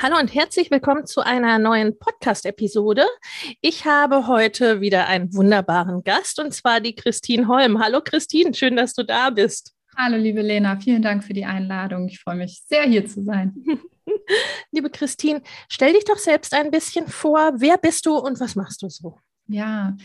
Hallo und herzlich willkommen zu einer neuen Podcast-Episode. Ich habe heute wieder einen wunderbaren Gast und zwar die Christine Holm. Hallo Christine, schön, dass du da bist. Hallo liebe Lena, vielen Dank für die Einladung. Ich freue mich sehr, hier zu sein. liebe Christine, stell dich doch selbst ein bisschen vor. Wer bist du und was machst du so? Ja,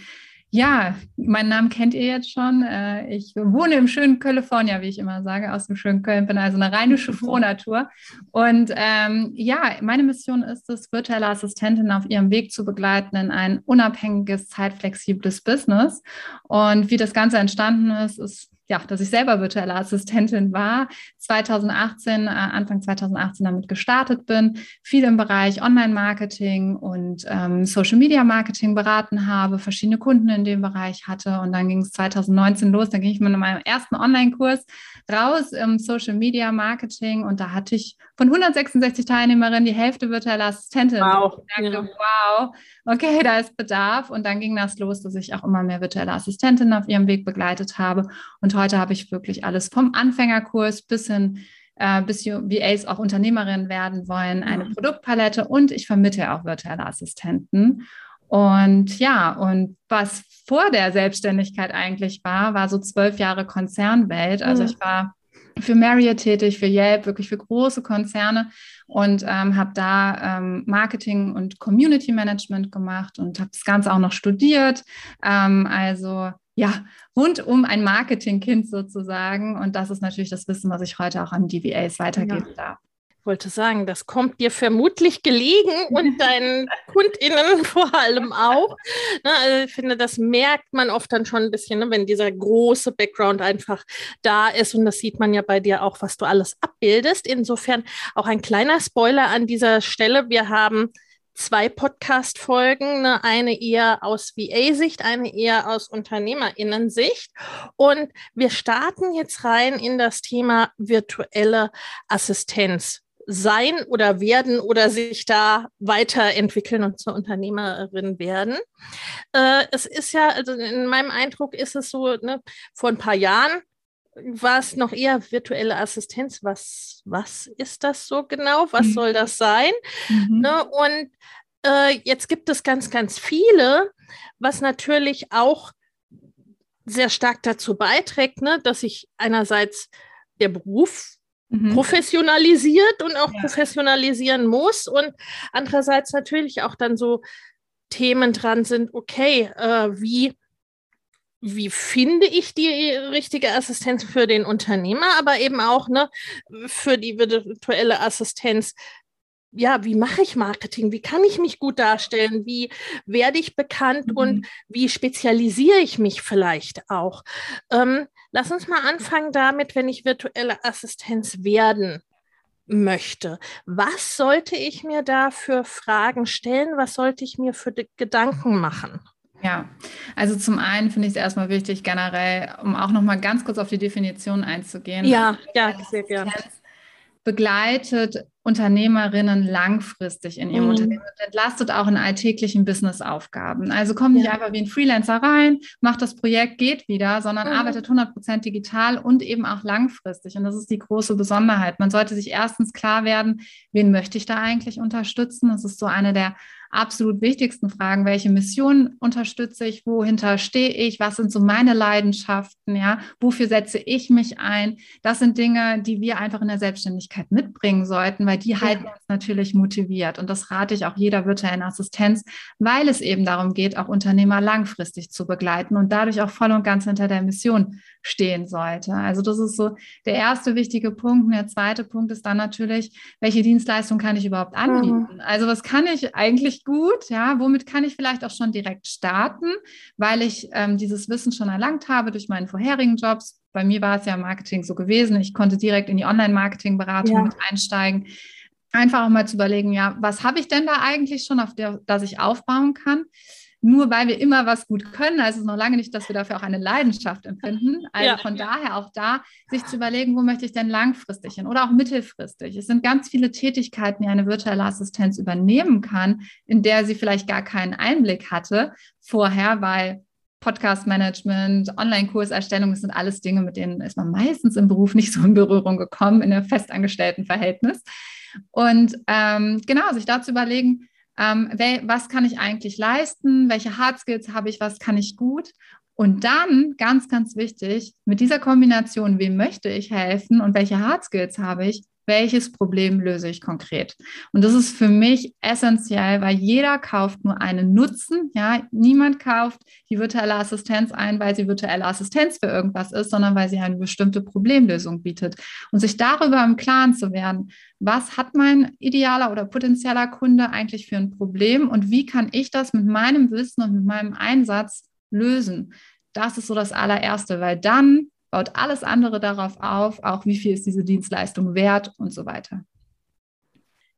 ja, meinen Namen kennt ihr jetzt schon. Äh, ich wohne im schönen California, wie ich immer sage, aus dem schönen Köln, bin also eine rheinische Frohnatur. Und ähm, ja, meine Mission ist es, virtuelle Assistentinnen auf ihrem Weg zu begleiten in ein unabhängiges, zeitflexibles Business. Und wie das Ganze entstanden ist, ist ja, dass ich selber virtuelle Assistentin war, 2018, äh, Anfang 2018 damit gestartet bin, viel im Bereich Online-Marketing und ähm, Social-Media-Marketing beraten habe, verschiedene Kunden in dem Bereich hatte und dann ging es 2019 los, dann ging ich mit meinem ersten Online-Kurs raus im Social-Media-Marketing und da hatte ich von 166 Teilnehmerinnen die Hälfte virtuelle Assistentin. Wow. Ich dachte, ja. wow, okay, da ist Bedarf und dann ging das los, dass ich auch immer mehr virtuelle Assistentinnen auf ihrem Weg begleitet habe und heute habe ich wirklich alles vom Anfängerkurs bis hin, äh, bis VAs auch Unternehmerinnen werden wollen, eine mhm. Produktpalette und ich vermittle auch virtuelle Assistenten. Und ja, und was vor der Selbstständigkeit eigentlich war, war so zwölf Jahre Konzernwelt. Also mhm. ich war für Marriott tätig, für Yelp, wirklich für große Konzerne und ähm, habe da ähm, Marketing und Community Management gemacht und habe das Ganze auch noch studiert. Ähm, also ja, rund um ein Marketingkind sozusagen. Und das ist natürlich das Wissen, was ich heute auch an DVAs weitergeben ja. darf. Ich wollte sagen, das kommt dir vermutlich gelegen und deinen KundInnen vor allem auch. Ne, also ich finde, das merkt man oft dann schon ein bisschen, ne, wenn dieser große Background einfach da ist. Und das sieht man ja bei dir auch, was du alles abbildest. Insofern auch ein kleiner Spoiler an dieser Stelle. Wir haben zwei Podcast-Folgen, ne? eine eher aus VA-Sicht, eine eher aus UnternehmerInnen-Sicht. Und wir starten jetzt rein in das Thema virtuelle Assistenz sein oder werden oder sich da weiterentwickeln und zur Unternehmerin werden. Äh, es ist ja, also in meinem Eindruck ist es so, ne, vor ein paar Jahren war es noch eher virtuelle Assistenz. Was, was ist das so genau? Was mhm. soll das sein? Mhm. Ne? Und äh, jetzt gibt es ganz, ganz viele, was natürlich auch sehr stark dazu beiträgt, ne, dass sich einerseits der Beruf mhm. professionalisiert und auch ja. professionalisieren muss und andererseits natürlich auch dann so Themen dran sind, okay, äh, wie wie finde ich die richtige Assistenz für den Unternehmer, aber eben auch ne, für die virtuelle Assistenz. Ja, wie mache ich Marketing? Wie kann ich mich gut darstellen? Wie werde ich bekannt mhm. und wie spezialisiere ich mich vielleicht auch? Ähm, lass uns mal anfangen damit, wenn ich virtuelle Assistenz werden möchte. Was sollte ich mir da für Fragen stellen? Was sollte ich mir für Gedanken machen? Ja, also zum einen finde ich es erstmal wichtig, generell, um auch nochmal ganz kurz auf die Definition einzugehen. Ja, ja, sehr gerne. Begleitet Unternehmerinnen langfristig in ihrem mhm. Unternehmen und entlastet auch in alltäglichen Businessaufgaben. Also kommt nicht ja. einfach wie ein Freelancer rein, macht das Projekt, geht wieder, sondern mhm. arbeitet 100% digital und eben auch langfristig. Und das ist die große Besonderheit. Man sollte sich erstens klar werden, wen möchte ich da eigentlich unterstützen? Das ist so eine der absolut wichtigsten Fragen. Welche Mission unterstütze ich? Wohinter stehe ich? Was sind so meine Leidenschaften? Ja, wofür setze ich mich ein? Das sind Dinge, die wir einfach in der Selbstständigkeit mitbringen sollten, weil die ja. halten uns natürlich motiviert. Und das rate ich auch jeder virtuellen Assistenz, weil es eben darum geht, auch Unternehmer langfristig zu begleiten und dadurch auch voll und ganz hinter der Mission stehen sollte. Also das ist so der erste wichtige Punkt. Und der zweite Punkt ist dann natürlich, welche Dienstleistung kann ich überhaupt anbieten? Mhm. Also was kann ich eigentlich gut? Ja, womit kann ich vielleicht auch schon direkt starten, weil ich ähm, dieses Wissen schon erlangt habe durch meinen vorherigen Jobs. Bei mir war es ja im Marketing so gewesen. Ich konnte direkt in die Online-Marketing-Beratung ja. mit einsteigen. Einfach auch mal zu überlegen, ja, was habe ich denn da eigentlich schon, auf der, das ich aufbauen kann? Nur weil wir immer was gut können, also es ist noch lange nicht, dass wir dafür auch eine Leidenschaft empfinden. Also ja. von daher auch da, sich zu überlegen, wo möchte ich denn langfristig hin oder auch mittelfristig. Es sind ganz viele Tätigkeiten, die eine virtuelle Assistenz übernehmen kann, in der sie vielleicht gar keinen Einblick hatte vorher, weil Podcast-Management, Online-Kurserstellung, das sind alles Dinge, mit denen ist man meistens im Beruf nicht so in Berührung gekommen, in einem festangestellten Verhältnis. Und ähm, genau, sich da zu überlegen, ähm, was kann ich eigentlich leisten, welche Hard Skills habe ich, was kann ich gut. Und dann, ganz, ganz wichtig, mit dieser Kombination, wem möchte ich helfen und welche Hard Skills habe ich, welches Problem löse ich konkret? Und das ist für mich essentiell, weil jeder kauft nur einen Nutzen. Ja, niemand kauft die virtuelle Assistenz ein, weil sie virtuelle Assistenz für irgendwas ist, sondern weil sie eine bestimmte Problemlösung bietet. Und sich darüber im Klaren zu werden, was hat mein idealer oder potenzieller Kunde eigentlich für ein Problem und wie kann ich das mit meinem Wissen und mit meinem Einsatz lösen? Das ist so das allererste, weil dann baut alles andere darauf auf, auch wie viel ist diese Dienstleistung wert und so weiter.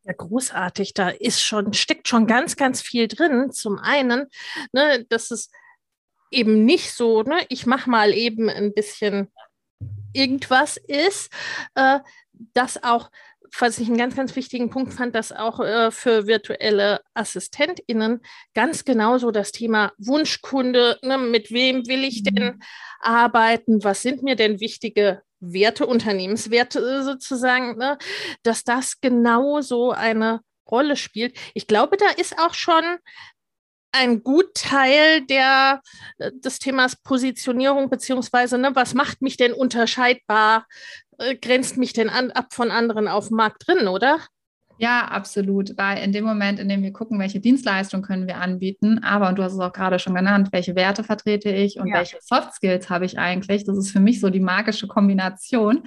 Ja, großartig. Da ist schon, steckt schon ganz, ganz viel drin. Zum einen, ne, dass es eben nicht so, ne, ich mache mal eben ein bisschen irgendwas ist, äh, dass auch was ich einen ganz, ganz wichtigen Punkt fand, dass auch äh, für virtuelle AssistentInnen ganz genauso das Thema Wunschkunde, ne, mit wem will ich denn mhm. arbeiten, was sind mir denn wichtige Werte, Unternehmenswerte äh, sozusagen, ne, dass das genauso eine Rolle spielt. Ich glaube, da ist auch schon ein gut Teil der, äh, des Themas Positionierung, beziehungsweise, ne, was macht mich denn unterscheidbar äh, grenzt mich denn an, ab von anderen auf dem Markt drin, oder? Ja, absolut. Weil in dem Moment, in dem wir gucken, welche Dienstleistung können wir anbieten, aber, und du hast es auch gerade schon genannt, welche Werte vertrete ich und ja. welche Soft Skills habe ich eigentlich, das ist für mich so die magische Kombination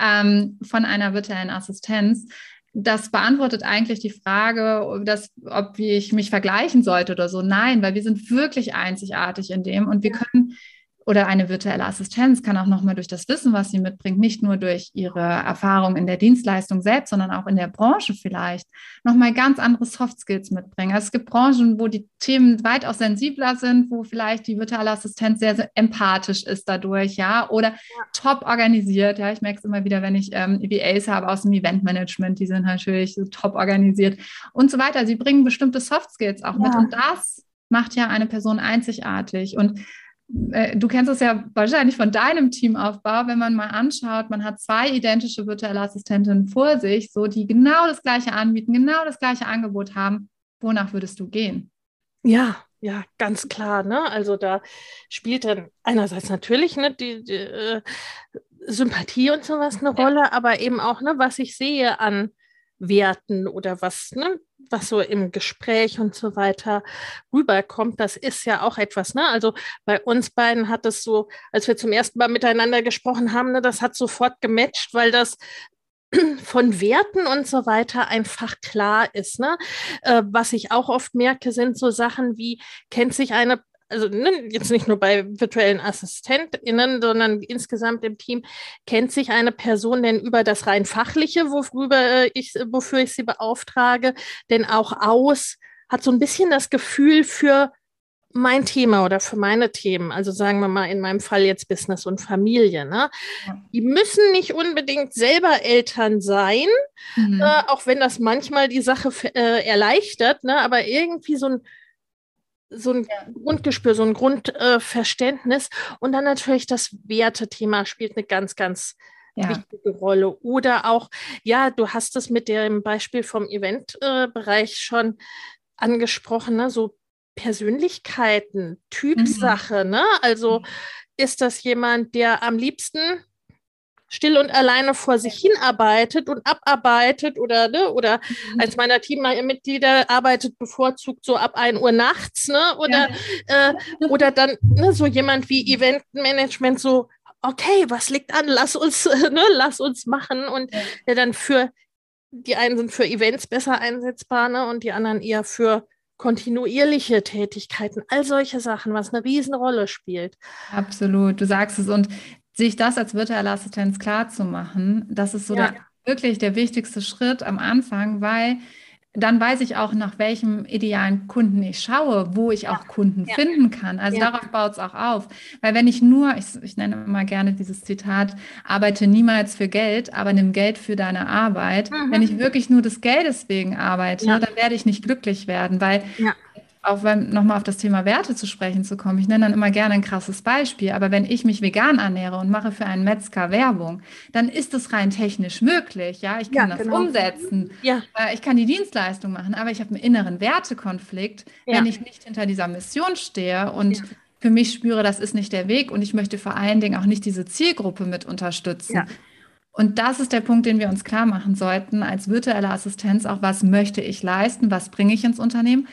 ähm, von einer virtuellen Assistenz. Das beantwortet eigentlich die Frage, dass, ob ich mich vergleichen sollte oder so. Nein, weil wir sind wirklich einzigartig in dem und wir können oder eine virtuelle Assistenz kann auch nochmal durch das Wissen, was sie mitbringt, nicht nur durch ihre Erfahrung in der Dienstleistung selbst, sondern auch in der Branche vielleicht, nochmal ganz andere Soft Skills mitbringen. Also es gibt Branchen, wo die Themen weitaus sensibler sind, wo vielleicht die virtuelle Assistenz sehr, sehr empathisch ist dadurch, ja, oder ja. top organisiert. Ja, ich merke es immer wieder, wenn ich ähm, EVAs habe aus dem Eventmanagement, die sind natürlich so top organisiert und so weiter. Sie bringen bestimmte Soft Skills auch ja. mit und das macht ja eine Person einzigartig. Und du kennst es ja wahrscheinlich von deinem Teamaufbau, wenn man mal anschaut, man hat zwei identische virtuelle Assistentinnen vor sich, so die genau das gleiche anbieten, genau das gleiche Angebot haben. Wonach würdest du gehen? Ja, ja, ganz klar. Ne? Also da spielt dann einerseits natürlich ne, die, die äh, Sympathie und sowas eine ja. Rolle, aber eben auch, ne, was ich sehe an Werten oder was, ne, was so im Gespräch und so weiter rüberkommt, das ist ja auch etwas. Ne? Also bei uns beiden hat es so, als wir zum ersten Mal miteinander gesprochen haben, ne, das hat sofort gematcht, weil das von Werten und so weiter einfach klar ist. Ne? Äh, was ich auch oft merke, sind so Sachen wie, kennt sich eine also ne, jetzt nicht nur bei virtuellen AssistentInnen, sondern insgesamt im Team, kennt sich eine Person denn über das rein fachliche, worüber ich, wofür ich sie beauftrage, denn auch aus, hat so ein bisschen das Gefühl für mein Thema oder für meine Themen, also sagen wir mal in meinem Fall jetzt Business und Familie, ne? die müssen nicht unbedingt selber Eltern sein, mhm. äh, auch wenn das manchmal die Sache äh, erleichtert, ne? aber irgendwie so ein so ein ja. Grundgespür, so ein Grundverständnis. Äh, und dann natürlich das Wertethema spielt eine ganz, ganz ja. wichtige Rolle. Oder auch, ja, du hast es mit dem Beispiel vom Eventbereich äh, schon angesprochen, ne? so Persönlichkeiten, Typsache, mhm. ne? Also mhm. ist das jemand, der am liebsten still und alleine vor sich hinarbeitet und abarbeitet oder, ne, oder mhm. eins meiner Teammitglieder arbeitet bevorzugt so ab 1 Uhr nachts, ne, oder, ja. äh, oder dann ne, so jemand wie Eventmanagement so, okay, was liegt an, lass uns, ne, lass uns machen und ja. der dann für, die einen sind für Events besser einsetzbar, ne, und die anderen eher für kontinuierliche Tätigkeiten, all solche Sachen, was eine Riesenrolle spielt. Absolut, du sagst es. Und sich das als virtuelle Assistenz klar zu machen, das ist so ja. der, wirklich der wichtigste Schritt am Anfang, weil dann weiß ich auch, nach welchem idealen Kunden ich schaue, wo ich auch Kunden ja. finden kann. Also ja. darauf baut es auch auf. Weil wenn ich nur, ich, ich nenne immer gerne dieses Zitat, arbeite niemals für Geld, aber nimm Geld für deine Arbeit. Mhm. Wenn ich wirklich nur des Geldes wegen arbeite, ja. dann werde ich nicht glücklich werden, weil auch wenn nochmal auf das Thema Werte zu sprechen zu kommen, ich nenne dann immer gerne ein krasses Beispiel, aber wenn ich mich vegan ernähre und mache für einen Metzger Werbung, dann ist es rein technisch möglich, ja, ich kann ja, das genau. umsetzen, ja. Äh, ich kann die Dienstleistung machen, aber ich habe einen inneren Wertekonflikt, ja. wenn ich nicht hinter dieser Mission stehe und für mich spüre, das ist nicht der Weg und ich möchte vor allen Dingen auch nicht diese Zielgruppe mit unterstützen. Und das ist der Punkt, den wir uns klar machen sollten als virtuelle Assistenz, auch was möchte ich leisten, was bringe ich ins Unternehmen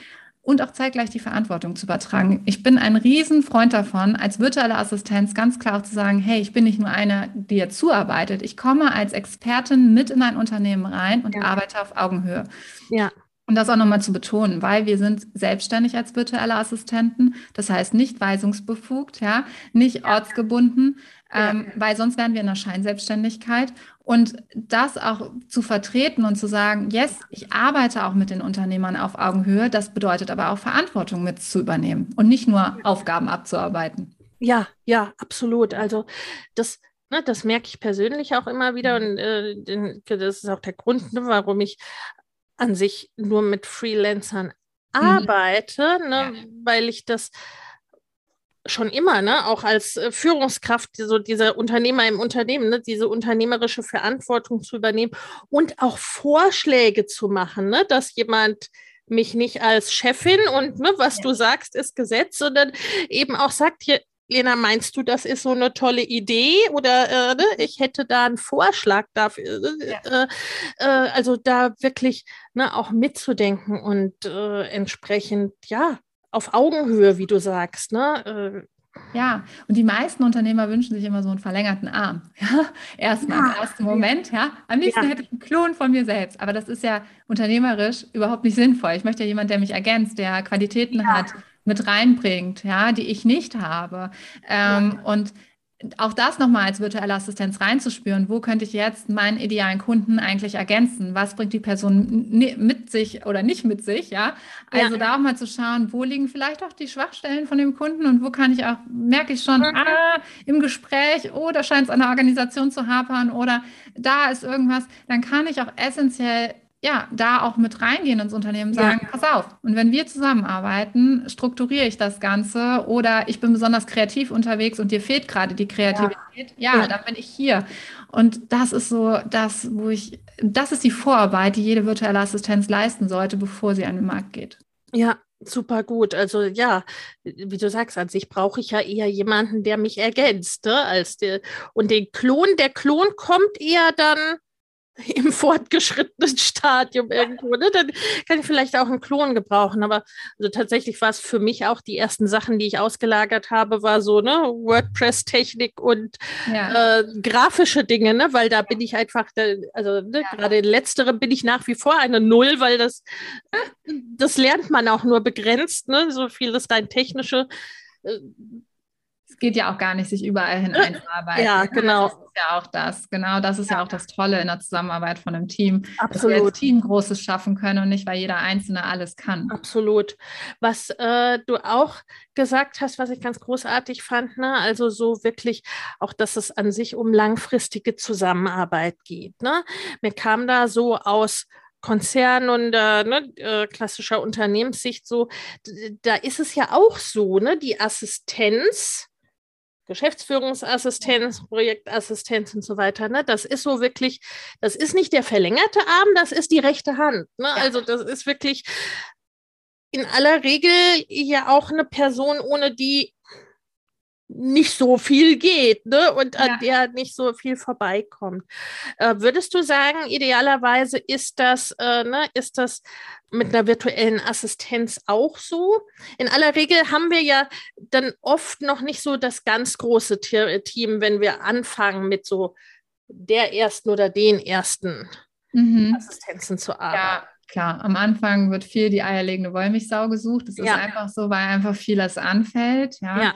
und auch zeitgleich die Verantwortung zu übertragen. Ich bin ein Riesenfreund davon, als virtuelle Assistenz ganz klar auch zu sagen, hey, ich bin nicht nur eine, die jetzt zuarbeitet, ich komme als Expertin mit in ein Unternehmen rein und ja. arbeite auf Augenhöhe. Ja. Und das auch nochmal zu betonen, weil wir sind selbstständig als virtuelle Assistenten, das heißt nicht weisungsbefugt, ja, nicht ortsgebunden, ähm, weil sonst wären wir in der Scheinselbstständigkeit. Und das auch zu vertreten und zu sagen, yes, ich arbeite auch mit den Unternehmern auf Augenhöhe, das bedeutet aber auch Verantwortung mit zu übernehmen und nicht nur Aufgaben abzuarbeiten. Ja, ja, absolut. Also das, ne, das merke ich persönlich auch immer wieder und äh, das ist auch der Grund, ne, warum ich an sich nur mit Freelancern mhm. arbeite, mhm. ne, ja. weil ich das schon immer, ne, auch als äh, Führungskraft, so dieser Unternehmer im Unternehmen, ne, diese unternehmerische Verantwortung zu übernehmen und auch Vorschläge zu machen, ne, dass jemand mich nicht als Chefin und ne, was ja. du sagst, ist Gesetz, sondern eben auch sagt, hier, Lena, meinst du, das ist so eine tolle Idee oder äh, ne, ich hätte da einen Vorschlag dafür? Äh, ja. äh, also da wirklich ne, auch mitzudenken und äh, entsprechend, ja, auf Augenhöhe, wie du sagst. Ne? Ja, und die meisten Unternehmer wünschen sich immer so einen verlängerten Arm. Ja? Erstmal ja. im ersten Moment, ja. Am liebsten ja. hätte ich einen Klon von mir selbst. Aber das ist ja unternehmerisch überhaupt nicht sinnvoll. Ich möchte ja jemanden, der mich ergänzt, der Qualitäten ja. hat, mit reinbringt, ja, die ich nicht habe. Ähm, und auch das nochmal als virtuelle Assistenz reinzuspüren, wo könnte ich jetzt meinen idealen Kunden eigentlich ergänzen? Was bringt die Person mit sich oder nicht mit sich? Ja, also ja. da auch mal zu schauen, wo liegen vielleicht auch die Schwachstellen von dem Kunden und wo kann ich auch, merke ich schon, mhm. ah, im Gespräch, oh, da scheint es an der Organisation zu hapern oder da ist irgendwas, dann kann ich auch essentiell ja, da auch mit reingehen ins Unternehmen, sagen, ja. pass auf. Und wenn wir zusammenarbeiten, strukturiere ich das Ganze oder ich bin besonders kreativ unterwegs und dir fehlt gerade die Kreativität. Ja. ja, dann bin ich hier. Und das ist so das, wo ich, das ist die Vorarbeit, die jede virtuelle Assistenz leisten sollte, bevor sie an den Markt geht. Ja, super gut. Also ja, wie du sagst, an sich brauche ich ja eher jemanden, der mich ergänzt, ne? als der, und den Klon, der Klon kommt eher dann im fortgeschrittenen Stadium irgendwo, ne? dann kann ich vielleicht auch einen Klon gebrauchen. Aber also tatsächlich war es für mich auch die ersten Sachen, die ich ausgelagert habe, war so ne WordPress-Technik und ja. äh, grafische Dinge, ne? weil da bin ich einfach, also ne, ja. gerade in letzterem bin ich nach wie vor eine Null, weil das, das lernt man auch nur begrenzt, ne? so vieles rein technische äh, geht ja auch gar nicht, sich überall hin einzuarbeiten. Ja, genau. Das ist ja auch das. Genau, das ist ja. ja, auch das Tolle in der Zusammenarbeit von einem Team. Absolut. Dass wir als Team Großes schaffen können und nicht, weil jeder Einzelne alles kann. Absolut. Was äh, du auch gesagt hast, was ich ganz großartig fand, ne? also so wirklich auch, dass es an sich um langfristige Zusammenarbeit geht. Ne? Mir kam da so aus Konzern und äh, ne, äh, klassischer Unternehmenssicht so, da ist es ja auch so, ne, die Assistenz Geschäftsführungsassistenz, Projektassistenz und so weiter. Ne? Das ist so wirklich, das ist nicht der verlängerte Arm, das ist die rechte Hand. Ne? Ja. Also das ist wirklich in aller Regel ja auch eine Person, ohne die nicht so viel geht ne? und ja. an der nicht so viel vorbeikommt. Äh, würdest du sagen, idealerweise ist das, äh, ne, ist das mit einer virtuellen Assistenz auch so? In aller Regel haben wir ja dann oft noch nicht so das ganz große Team, wenn wir anfangen mit so der ersten oder den ersten mhm. Assistenzen zu arbeiten. Ja klar, am Anfang wird viel die eierlegende Wollmilchsau gesucht. Das ist ja. einfach so, weil einfach vieles anfällt. Ja. ja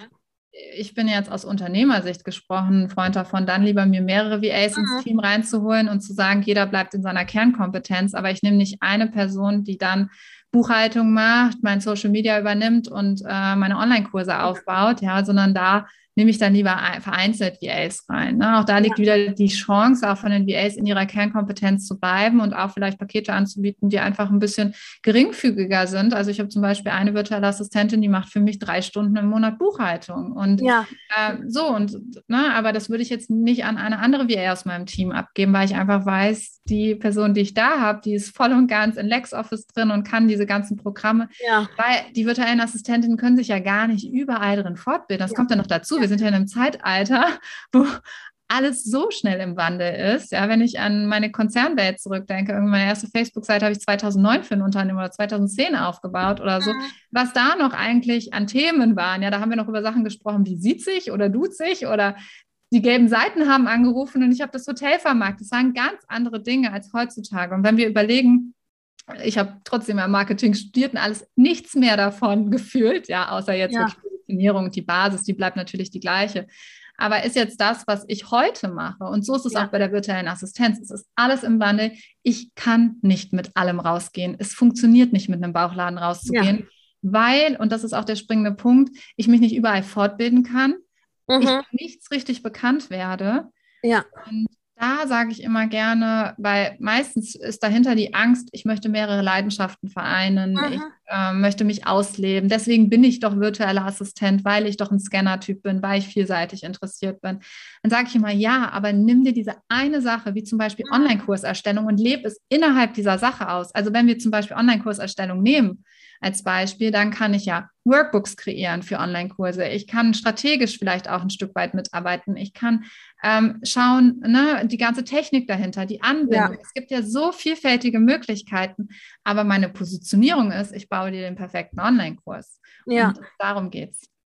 ich bin jetzt aus Unternehmersicht gesprochen, Freund davon, dann lieber mir mehrere VAs mhm. ins Team reinzuholen und zu sagen, jeder bleibt in seiner Kernkompetenz, aber ich nehme nicht eine Person, die dann Buchhaltung macht, mein Social Media übernimmt und äh, meine Online-Kurse aufbaut, ja, sondern da nehme ich dann lieber vereinzelt VAs rein. Ne? Auch da liegt ja. wieder die Chance, auch von den VAs in ihrer Kernkompetenz zu bleiben und auch vielleicht Pakete anzubieten, die einfach ein bisschen geringfügiger sind. Also ich habe zum Beispiel eine virtuelle Assistentin, die macht für mich drei Stunden im Monat Buchhaltung. Und ja. äh, so, und ne, aber das würde ich jetzt nicht an eine andere VA aus meinem Team abgeben, weil ich einfach weiß, die Person, die ich da habe, die ist voll und ganz in LexOffice drin und kann diese ganzen Programme. Ja. Weil die virtuellen Assistentinnen können sich ja gar nicht überall drin fortbilden. Das ja. kommt ja noch dazu. Wir sind ja in einem Zeitalter, wo alles so schnell im Wandel ist. Ja, wenn ich an meine Konzernwelt zurückdenke, meine erste Facebook-Seite habe ich 2009 für ein Unternehmen oder 2010 aufgebaut oder so. Mhm. Was da noch eigentlich an Themen waren, ja, da haben wir noch über Sachen gesprochen, wie sieht sich oder tut sich oder die gelben Seiten haben angerufen und ich habe das Hotel vermarktet. Das waren ganz andere Dinge als heutzutage. Und wenn wir überlegen, ich habe trotzdem ja Marketing studiert und alles nichts mehr davon gefühlt, ja, außer jetzt ja. die Positionierung, die Basis, die bleibt natürlich die gleiche. Aber ist jetzt das, was ich heute mache, und so ist es ja. auch bei der virtuellen Assistenz, es ist alles im Wandel. Ich kann nicht mit allem rausgehen. Es funktioniert nicht mit einem Bauchladen rauszugehen, ja. weil, und das ist auch der springende Punkt, ich mich nicht überall fortbilden kann, mhm. ich nichts richtig bekannt werde. Ja. Und da sage ich immer gerne, weil meistens ist dahinter die Angst, ich möchte mehrere Leidenschaften vereinen, Aha. ich äh, möchte mich ausleben. Deswegen bin ich doch virtueller Assistent, weil ich doch ein Scanner-Typ bin, weil ich vielseitig interessiert bin. Dann sage ich immer, ja, aber nimm dir diese eine Sache, wie zum Beispiel Online-Kurserstellung und lebe es innerhalb dieser Sache aus. Also wenn wir zum Beispiel Online-Kurserstellung nehmen, als Beispiel, dann kann ich ja Workbooks kreieren für Online-Kurse. Ich kann strategisch vielleicht auch ein Stück weit mitarbeiten. Ich kann ähm, schauen, ne, die ganze Technik dahinter, die Anbindung. Ja. Es gibt ja so vielfältige Möglichkeiten, aber meine Positionierung ist, ich baue dir den perfekten Online-Kurs. Ja. Und darum geht's.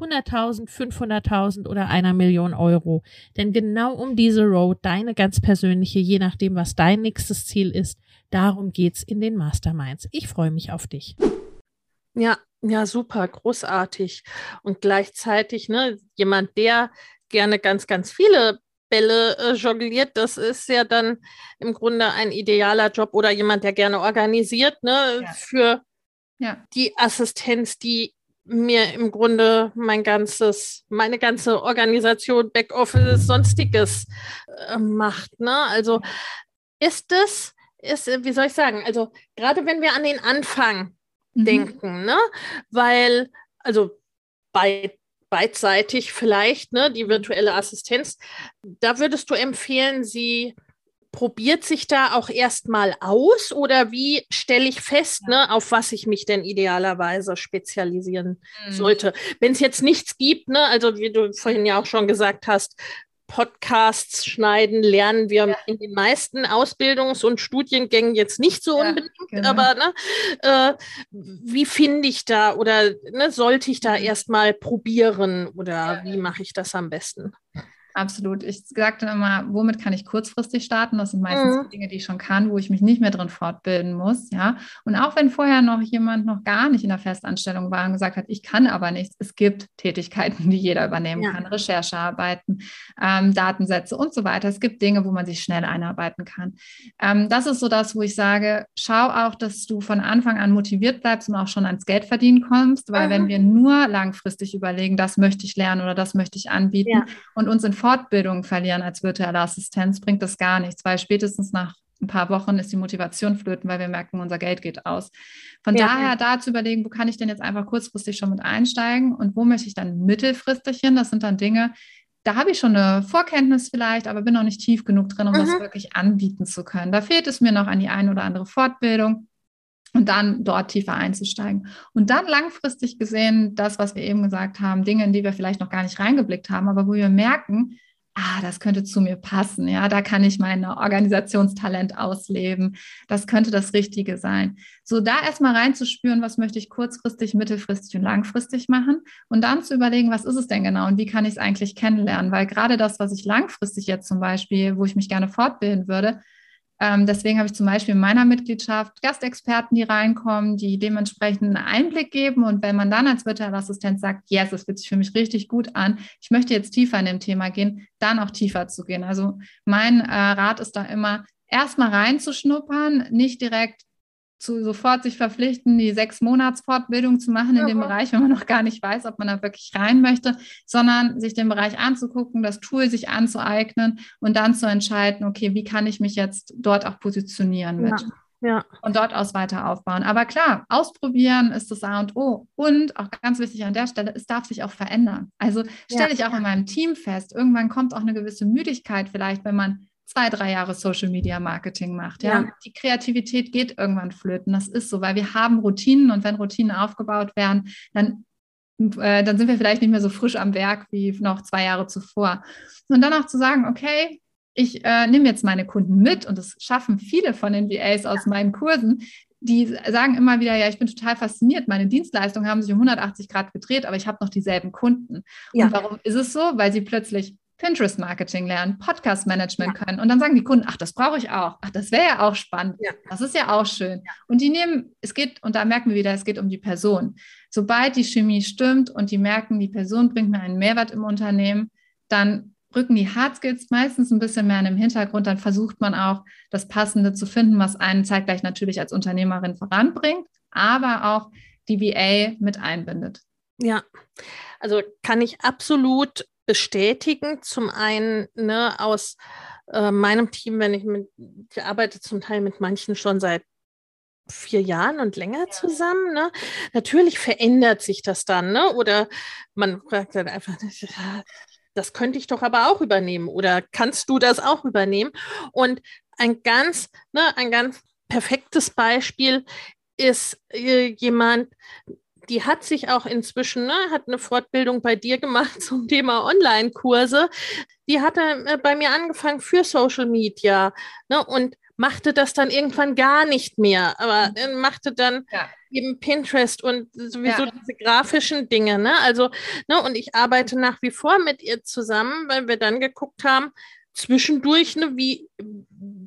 100.000, 500.000 oder einer Million Euro. Denn genau um diese Road, deine ganz persönliche, je nachdem, was dein nächstes Ziel ist, darum geht's in den Masterminds. Ich freue mich auf dich. Ja, ja, super, großartig. Und gleichzeitig, ne, jemand, der gerne ganz, ganz viele Bälle äh, jongliert, das ist ja dann im Grunde ein idealer Job oder jemand, der gerne organisiert, ne, ja. für ja. die Assistenz, die mir im Grunde mein ganzes, meine ganze Organisation, Backoffice, sonstiges äh, macht. Ne? Also ist es, ist, wie soll ich sagen, also gerade wenn wir an den Anfang mhm. denken, ne? Weil, also bei beidseitig vielleicht, ne, die virtuelle Assistenz, da würdest du empfehlen, sie probiert sich da auch erstmal aus oder wie stelle ich fest, ja. ne, auf was ich mich denn idealerweise spezialisieren mhm. sollte? Wenn es jetzt nichts gibt, ne, also wie du vorhin ja auch schon gesagt hast, Podcasts schneiden lernen wir ja. in den meisten Ausbildungs- und Studiengängen jetzt nicht so ja, unbedingt, genau. aber ne, äh, wie finde ich da oder ne, sollte ich da mhm. erstmal probieren oder wie mache ich das am besten? Absolut. Ich sagte immer, womit kann ich kurzfristig starten? Das sind meistens mhm. Dinge, die ich schon kann, wo ich mich nicht mehr drin fortbilden muss. Ja. Und auch wenn vorher noch jemand noch gar nicht in der Festanstellung war und gesagt hat, ich kann aber nichts, es gibt Tätigkeiten, die jeder übernehmen ja. kann, Recherchearbeiten, ähm, Datensätze und so weiter. Es gibt Dinge, wo man sich schnell einarbeiten kann. Ähm, das ist so das, wo ich sage, schau auch, dass du von Anfang an motiviert bleibst und auch schon ans Geld verdienen kommst, weil mhm. wenn wir nur langfristig überlegen, das möchte ich lernen oder das möchte ich anbieten ja. und uns in Fortbildung verlieren als virtuelle Assistenz, bringt das gar nichts, weil spätestens nach ein paar Wochen ist die Motivation flöten, weil wir merken, unser Geld geht aus. Von ja, daher ja. da zu überlegen, wo kann ich denn jetzt einfach kurzfristig schon mit einsteigen und wo möchte ich dann mittelfristig hin? Das sind dann Dinge, da habe ich schon eine Vorkenntnis vielleicht, aber bin noch nicht tief genug drin, um mhm. das wirklich anbieten zu können. Da fehlt es mir noch an die eine oder andere Fortbildung und dann dort tiefer einzusteigen. Und dann langfristig gesehen, das, was wir eben gesagt haben, Dinge, in die wir vielleicht noch gar nicht reingeblickt haben, aber wo wir merken, ah, das könnte zu mir passen, ja, da kann ich mein Organisationstalent ausleben, das könnte das Richtige sein. So da erstmal reinzuspüren, was möchte ich kurzfristig, mittelfristig und langfristig machen und dann zu überlegen, was ist es denn genau und wie kann ich es eigentlich kennenlernen, weil gerade das, was ich langfristig jetzt zum Beispiel, wo ich mich gerne fortbilden würde, ähm, deswegen habe ich zum Beispiel in meiner Mitgliedschaft Gastexperten, die reinkommen, die dementsprechend einen Einblick geben. Und wenn man dann als virtuelle Assistent sagt, yes, das fühlt sich für mich richtig gut an, ich möchte jetzt tiefer in dem Thema gehen, dann auch tiefer zu gehen. Also mein äh, Rat ist da immer, erstmal reinzuschnuppern, nicht direkt zu sofort sich verpflichten, die sechs Monats Fortbildung zu machen in ja. dem Bereich, wenn man noch gar nicht weiß, ob man da wirklich rein möchte, sondern sich den Bereich anzugucken, das Tool sich anzueignen und dann zu entscheiden, okay, wie kann ich mich jetzt dort auch positionieren. Ja. Ja. Und dort aus weiter aufbauen. Aber klar, ausprobieren ist das A und O. Und auch ganz wichtig an der Stelle, es darf sich auch verändern. Also stelle ich auch in meinem Team fest, irgendwann kommt auch eine gewisse Müdigkeit vielleicht, wenn man zwei, drei Jahre Social Media Marketing macht. Ja? ja? Die Kreativität geht irgendwann flöten. Das ist so, weil wir haben Routinen und wenn Routinen aufgebaut werden, dann, äh, dann sind wir vielleicht nicht mehr so frisch am Werk wie noch zwei Jahre zuvor. Und dann auch zu sagen, okay, ich äh, nehme jetzt meine Kunden mit und das schaffen viele von den VAs aus meinen Kursen. Die sagen immer wieder, ja, ich bin total fasziniert. Meine Dienstleistungen haben sich um 180 Grad gedreht, aber ich habe noch dieselben Kunden. Ja. Und warum ist es so? Weil sie plötzlich Pinterest-Marketing lernen, Podcast-Management ja. können. Und dann sagen die Kunden, ach, das brauche ich auch. Ach, das wäre ja auch spannend. Ja. Das ist ja auch schön. Ja. Und die nehmen, es geht, und da merken wir wieder, es geht um die Person. Sobald die Chemie stimmt und die merken, die Person bringt mir einen Mehrwert im Unternehmen, dann rücken die Hard Skills meistens ein bisschen mehr in den Hintergrund. Dann versucht man auch, das Passende zu finden, was einen zeitgleich natürlich als Unternehmerin voranbringt, aber auch die VA mit einbindet. Ja, also kann ich absolut bestätigen. Zum einen ne, aus äh, meinem Team, wenn ich mit, ich arbeite zum Teil mit manchen schon seit vier Jahren und länger zusammen. Ne? Natürlich verändert sich das dann, ne? Oder man fragt dann einfach, das könnte ich doch aber auch übernehmen oder kannst du das auch übernehmen? Und ein ganz, ne, ein ganz perfektes Beispiel ist äh, jemand, die hat sich auch inzwischen, ne, hat eine Fortbildung bei dir gemacht zum Thema Online-Kurse. Die hatte äh, bei mir angefangen für Social Media ne, und machte das dann irgendwann gar nicht mehr, aber mhm. äh, machte dann ja. eben Pinterest und sowieso ja. diese grafischen Dinge. Ne? Also, ne, und ich arbeite nach wie vor mit ihr zusammen, weil wir dann geguckt haben, zwischendurch, ne, wie,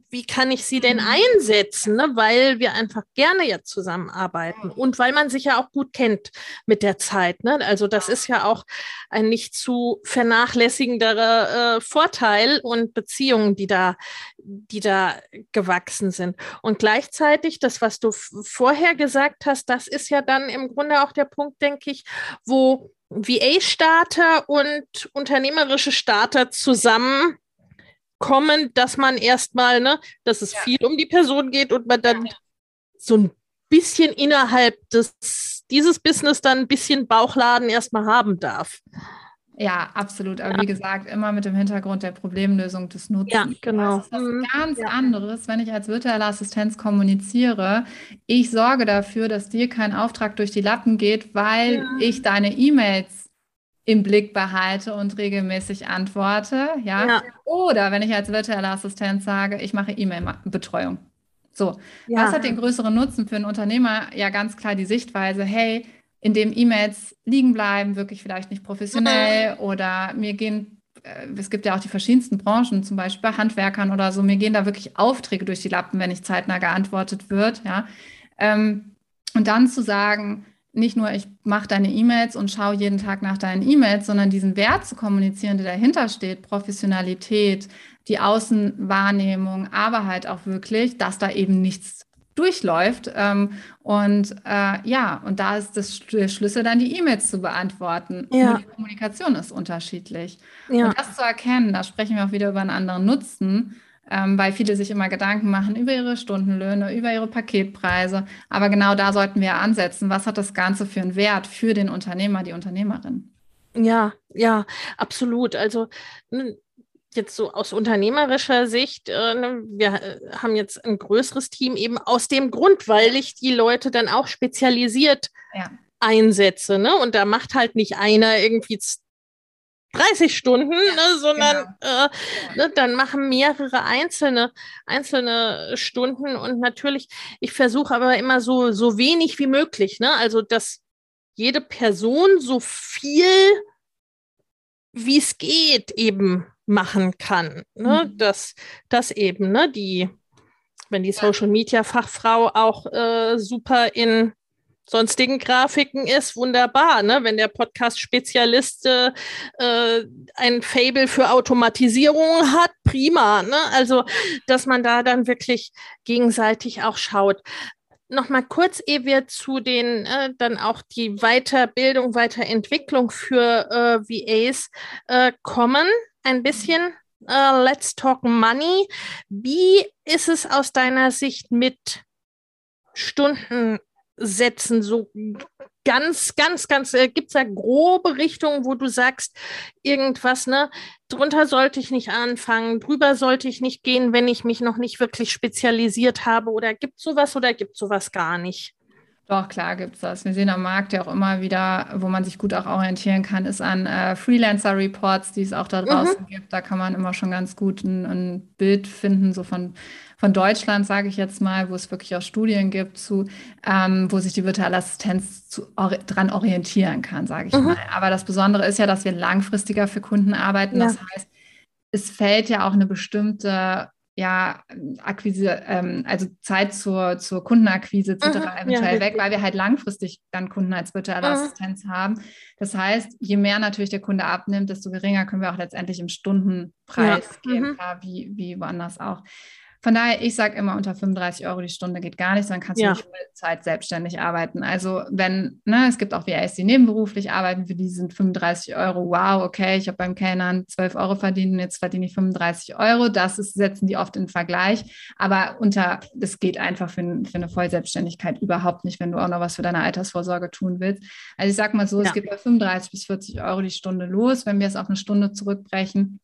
wie kann ich sie denn mhm. einsetzen, ne, weil wir einfach gerne jetzt zusammenarbeiten und weil man sich ja auch gut kennt mit der Zeit. Ne? Also das ist ja auch ein nicht zu vernachlässigenderer äh, Vorteil und Beziehungen, die da, die da gewachsen sind. Und gleichzeitig, das, was du vorher gesagt hast, das ist ja dann im Grunde auch der Punkt, denke ich, wo VA-Starter und unternehmerische Starter zusammen kommen, dass man erstmal, ne, dass es ja. viel um die Person geht und man dann ja. so ein bisschen innerhalb des, dieses Business dann ein bisschen Bauchladen erstmal haben darf. Ja, absolut. Aber ja. wie gesagt, immer mit dem Hintergrund der Problemlösung des Nutzens. Ja, genau. Das ist was mhm. ganz ja. anderes, wenn ich als virtuelle Assistenz kommuniziere. Ich sorge dafür, dass dir kein Auftrag durch die Lappen geht, weil ja. ich deine E-Mails im Blick behalte und regelmäßig antworte. Ja? ja. Oder wenn ich als virtuelle Assistent sage, ich mache E-Mail-Betreuung. So, ja. was hat den größeren Nutzen für einen Unternehmer? Ja, ganz klar die Sichtweise, hey, in dem E-Mails liegen bleiben, wirklich vielleicht nicht professionell mhm. oder mir gehen äh, es gibt ja auch die verschiedensten Branchen, zum Beispiel bei Handwerkern oder so. Mir gehen da wirklich Aufträge durch die Lappen, wenn nicht zeitnah geantwortet wird. Ja. Ähm, und dann zu sagen, nicht nur ich mache deine E-Mails und schaue jeden Tag nach deinen E-Mails, sondern diesen Wert zu kommunizieren, der dahinter steht, Professionalität, die Außenwahrnehmung, aber halt auch wirklich, dass da eben nichts durchläuft. Ähm, und äh, ja, und da ist das, der Schlüssel dann die E-Mails zu beantworten. Ja. Nur die Kommunikation ist unterschiedlich. Ja. Und das zu erkennen, da sprechen wir auch wieder über einen anderen Nutzen, ähm, weil viele sich immer Gedanken machen über ihre Stundenlöhne, über ihre Paketpreise. Aber genau da sollten wir ansetzen. Was hat das Ganze für einen Wert für den Unternehmer, die Unternehmerin? Ja, ja, absolut. Also jetzt so aus unternehmerischer Sicht, äh, ne, wir äh, haben jetzt ein größeres Team eben aus dem Grund, weil ich die Leute dann auch spezialisiert ja. einsetze. Ne? Und da macht halt nicht einer irgendwie 30 Stunden, ja, ne, sondern genau. äh, ne, dann machen mehrere einzelne, einzelne Stunden. Und natürlich, ich versuche aber immer so, so wenig wie möglich. Ne? Also, dass jede Person so viel wie es geht eben machen kann. Ne? Mhm. Dass das eben, ne, die, wenn die Social Media Fachfrau auch äh, super in sonstigen Grafiken ist, wunderbar. Ne? Wenn der Podcast-Spezialist äh, ein Fable für Automatisierung hat, prima. Ne? Also, dass man da dann wirklich gegenseitig auch schaut. Nochmal kurz, ehe wir zu den äh, dann auch die Weiterbildung, Weiterentwicklung für äh, VAs äh, kommen ein bisschen uh, Let's Talk Money. Wie ist es aus deiner Sicht mit Stundensätzen so ganz, ganz, ganz, äh, gibt es da grobe Richtungen, wo du sagst, irgendwas, ne, drunter sollte ich nicht anfangen, drüber sollte ich nicht gehen, wenn ich mich noch nicht wirklich spezialisiert habe oder gibt sowas oder gibt sowas gar nicht? Doch, klar gibt es das. Wir sehen am Markt ja auch immer wieder, wo man sich gut auch orientieren kann, ist an äh, Freelancer-Reports, die es auch da draußen mhm. gibt. Da kann man immer schon ganz gut ein, ein Bild finden, so von, von Deutschland, sage ich jetzt mal, wo es wirklich auch Studien gibt, zu, ähm, wo sich die virtuelle Assistenz zu, or dran orientieren kann, sage ich mhm. mal. Aber das Besondere ist ja, dass wir langfristiger für Kunden arbeiten. Ja. Das heißt, es fällt ja auch eine bestimmte ja, Akquise, ähm, also Zeit zur, zur Kundenakquise etc. Mhm, eventuell ja, weg, weil wir halt langfristig dann Kunden als virtuelle mhm. Assistenz haben. Das heißt, je mehr natürlich der Kunde abnimmt, desto geringer können wir auch letztendlich im Stundenpreis ja. gehen, mhm. wie, wie woanders auch. Von daher, ich sage immer, unter 35 Euro die Stunde geht gar nicht, dann kannst ja. du nicht Zeit selbstständig arbeiten. Also wenn, ne, es gibt auch VAs, die nebenberuflich arbeiten, für die sind 35 Euro, wow, okay, ich habe beim Kellnern 12 Euro verdient und jetzt verdiene ich 35 Euro. Das ist, setzen die oft in Vergleich. Aber unter, das geht einfach für, für eine Vollselbstständigkeit überhaupt nicht, wenn du auch noch was für deine Altersvorsorge tun willst. Also ich sage mal so, ja. es geht bei 35 bis 40 Euro die Stunde los. Wenn wir es auf eine Stunde zurückbrechen,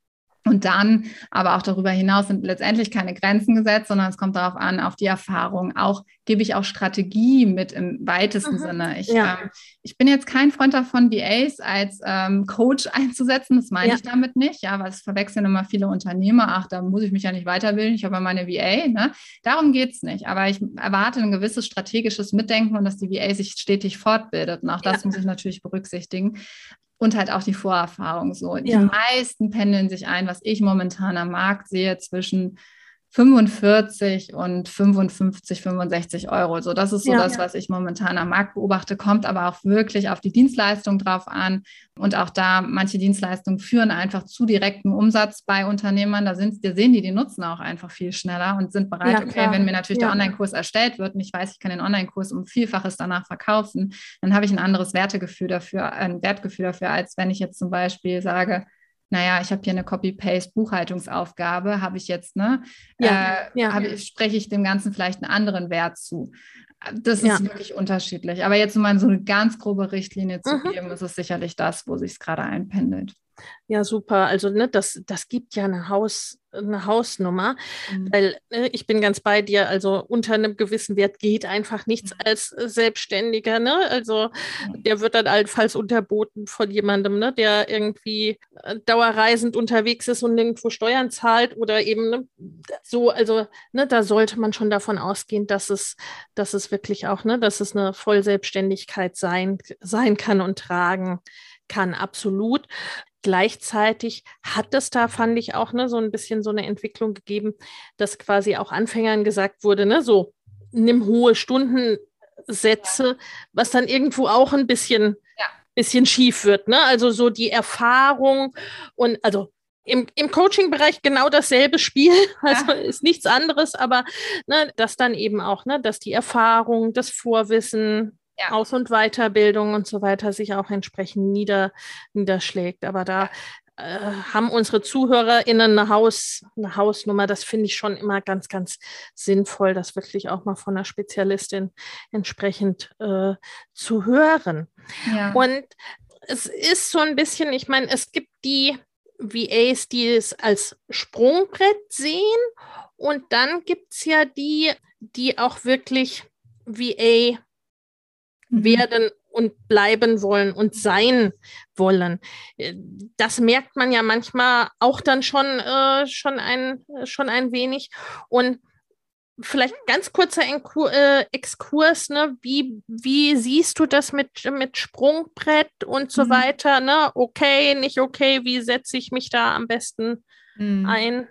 und dann, aber auch darüber hinaus sind letztendlich keine Grenzen gesetzt, sondern es kommt darauf an, auf die Erfahrung. Auch gebe ich auch Strategie mit im weitesten mhm. Sinne. Ich, ja. ähm, ich bin jetzt kein Freund davon, VAs als ähm, Coach einzusetzen. Das meine ja. ich damit nicht. Ja, weil es verwechseln immer viele Unternehmer. Ach, da muss ich mich ja nicht weiterbilden. Ich habe ja meine VA. Ne? Darum geht es nicht. Aber ich erwarte ein gewisses strategisches Mitdenken und dass die VA sich stetig fortbildet. Und auch das ja. muss ich natürlich berücksichtigen und halt auch die Vorerfahrung so. Die meisten pendeln sich ein, was ich momentan am Markt sehe, zwischen 45 und 55, 65 Euro. So, das ist so ja, das, was ich momentan am Markt beobachte, kommt aber auch wirklich auf die Dienstleistung drauf an. Und auch da, manche Dienstleistungen führen einfach zu direktem Umsatz bei Unternehmern. Da, sind, da sehen die den Nutzen auch einfach viel schneller und sind bereit, ja, okay, wenn mir natürlich der Online-Kurs erstellt wird und ich weiß, ich kann den Online-Kurs um Vielfaches danach verkaufen, dann habe ich ein anderes Wertegefühl dafür, ein Wertgefühl dafür, als wenn ich jetzt zum Beispiel sage, naja, ich habe hier eine Copy-Paste-Buchhaltungsaufgabe, habe ich jetzt, ne? Ja, äh, ja. Ich, spreche ich dem Ganzen vielleicht einen anderen Wert zu. Das ist ja. wirklich unterschiedlich. Aber jetzt, um mal so eine ganz grobe Richtlinie zu mhm. geben, ist es sicherlich das, wo sich es gerade einpendelt. Ja, super. Also ne, das, das gibt ja eine, Haus, eine Hausnummer, mhm. weil ne, ich bin ganz bei dir. Also unter einem gewissen Wert geht einfach nichts mhm. als Selbstständiger. Ne? Also mhm. der wird dann allenfalls unterboten von jemandem, ne, der irgendwie äh, dauerreisend unterwegs ist und nirgendwo Steuern zahlt oder eben ne, so. Also ne, da sollte man schon davon ausgehen, dass es, dass es wirklich auch, ne, dass es eine Vollselbstständigkeit sein, sein kann und tragen kann, absolut. Gleichzeitig hat es da, fand ich auch, ne, so ein bisschen so eine Entwicklung gegeben, dass quasi auch Anfängern gesagt wurde, ne, so nimm hohe Stundensätze, was dann irgendwo auch ein bisschen, ja. bisschen schief wird. Ne? Also so die Erfahrung und also im, im Coaching-Bereich genau dasselbe Spiel, also ja. ist nichts anderes, aber ne, das dann eben auch, ne, dass die Erfahrung, das Vorwissen, ja. Aus- und Weiterbildung und so weiter sich auch entsprechend nieder, niederschlägt. Aber da äh, haben unsere ZuhörerInnen eine, Haus, eine Hausnummer. Das finde ich schon immer ganz, ganz sinnvoll, das wirklich auch mal von einer Spezialistin entsprechend äh, zu hören. Ja. Und es ist so ein bisschen, ich meine, es gibt die VAs, die es als Sprungbrett sehen. Und dann gibt es ja die, die auch wirklich VA. Werden und bleiben wollen und sein wollen. Äh, das merkt man ja manchmal auch dann schon, äh, schon, ein, schon ein wenig. Und vielleicht ganz kurzer äh, Exkurs, ne? Wie, wie siehst du das mit, mit Sprungbrett und so mhm. weiter? Ne? Okay, nicht okay, wie setze ich mich da am besten mhm. ein?